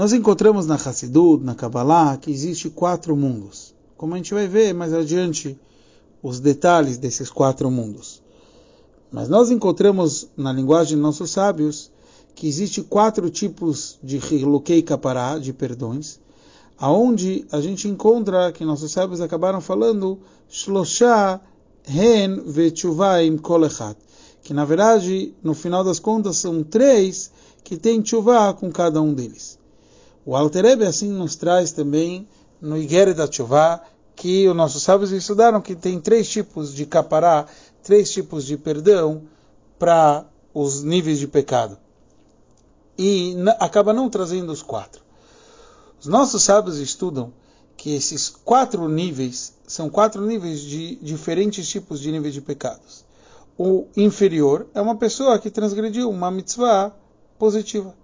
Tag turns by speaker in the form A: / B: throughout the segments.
A: Nós encontramos na Hassidut, na Kabbalah, que existe quatro mundos. Como a gente vai ver mais adiante os detalhes desses quatro mundos. Mas nós encontramos na linguagem de nossos sábios que existe quatro tipos de Hilukei Kapará, de perdões, aonde a gente encontra que nossos sábios acabaram falando Shlosha Hen Vechuvaim Kolechat, que na verdade, no final das contas, são três que tem Chuvá com cada um deles. O Alterebe assim nos traz também no Igere da Chuvá, que os nossos sábios estudaram que tem três tipos de capará, três tipos de perdão para os níveis de pecado. E acaba não trazendo os quatro. Os nossos sábios estudam que esses quatro níveis são quatro níveis de diferentes tipos de níveis de pecados. O inferior é uma pessoa que transgrediu uma mitzvah positiva.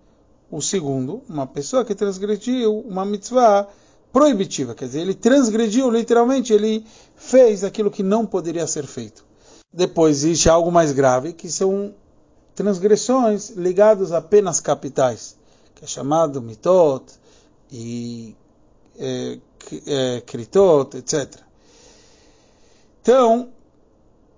A: O segundo, uma pessoa que transgrediu uma mitzvah proibitiva, quer dizer, ele transgrediu literalmente, ele fez aquilo que não poderia ser feito. Depois existe algo mais grave, que são transgressões ligadas a penas capitais, que é chamado mitot e é, é, kritot, etc. Então,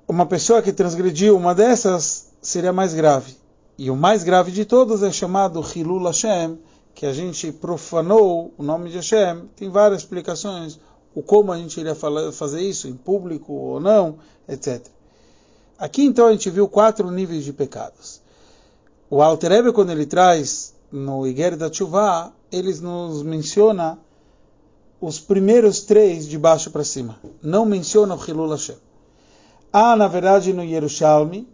A: uma pessoa que transgrediu uma dessas seria mais grave. E o mais grave de todos é chamado Hilul Hashem, que a gente profanou o nome de Hashem. Tem várias explicações, o como a gente iria fazer isso, em público ou não, etc. Aqui então a gente viu quatro níveis de pecados. O Alter Ebe, quando ele traz no Iger da Tshuva, eles nos menciona os primeiros três de baixo para cima. Não menciona o Hilul Hashem. Há, na verdade, no Yerushalmi,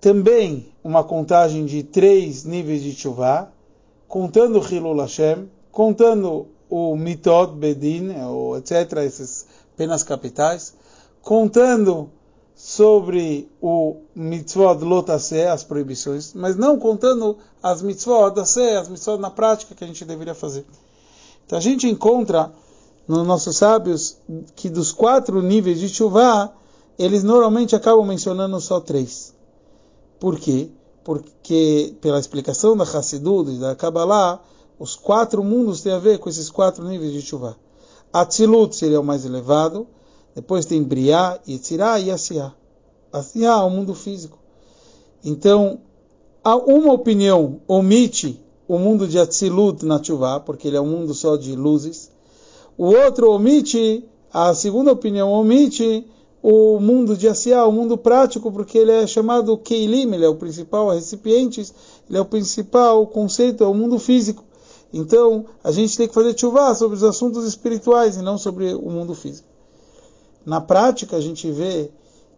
A: também uma contagem de três níveis de chuva, contando Hilul Hashem, contando o Mitot Bedin, ou etc., essas penas capitais, contando sobre o mitzvot lotase, as proibições, mas não contando as mitzvot da as mitzvot na prática que a gente deveria fazer. Então a gente encontra nos nossos sábios que dos quatro níveis de chuva, eles normalmente acabam mencionando só três. Por quê? Porque, pela explicação da Hassidut e da Kabbalah, os quatro mundos têm a ver com esses quatro níveis de chuva. Atzilut seria o mais elevado, depois tem Briá, Yetzirá e Asiá. Asiá é o mundo físico. Então, uma opinião omite o mundo de Atzilut na chuva, porque ele é um mundo só de luzes. O outro omite, a segunda opinião omite o mundo de Asiá, o mundo prático, porque ele é chamado Keilim, ele é o principal recipiente, ele é o principal conceito, é o mundo físico. Então, a gente tem que fazer chuva sobre os assuntos espirituais e não sobre o mundo físico. Na prática, a gente vê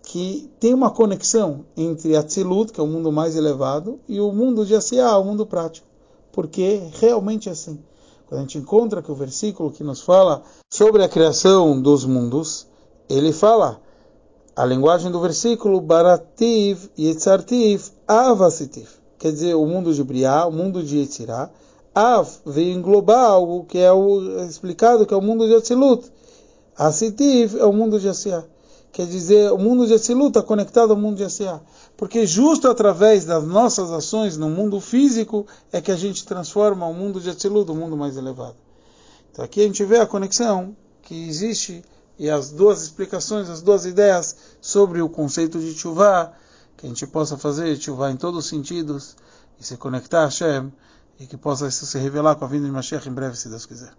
A: que tem uma conexão entre Atzilut, que é o mundo mais elevado, e o mundo de Asiá, o mundo prático. Porque realmente é assim. Quando a gente encontra que o versículo que nos fala sobre a criação dos mundos, ele fala a linguagem do versículo, Barativ, Yetzartiv, Avasitiv. Quer dizer, o mundo de Briá, o mundo de Yetzirá. Av veio englobar algo que é o explicado, que é o mundo de Atzilut. Asitiv é o mundo de Asiá. Quer dizer, o mundo de Atzilut está conectado ao mundo de Asiá. Porque justo através das nossas ações no mundo físico é que a gente transforma o mundo de Atzilut, o mundo mais elevado. Então aqui a gente vê a conexão que existe e as duas explicações, as duas ideias sobre o conceito de chuva, que a gente possa fazer chuva em todos os sentidos e se conectar a Hashem e que possa isso se revelar com a vinda de Mashiach em breve, se Deus quiser.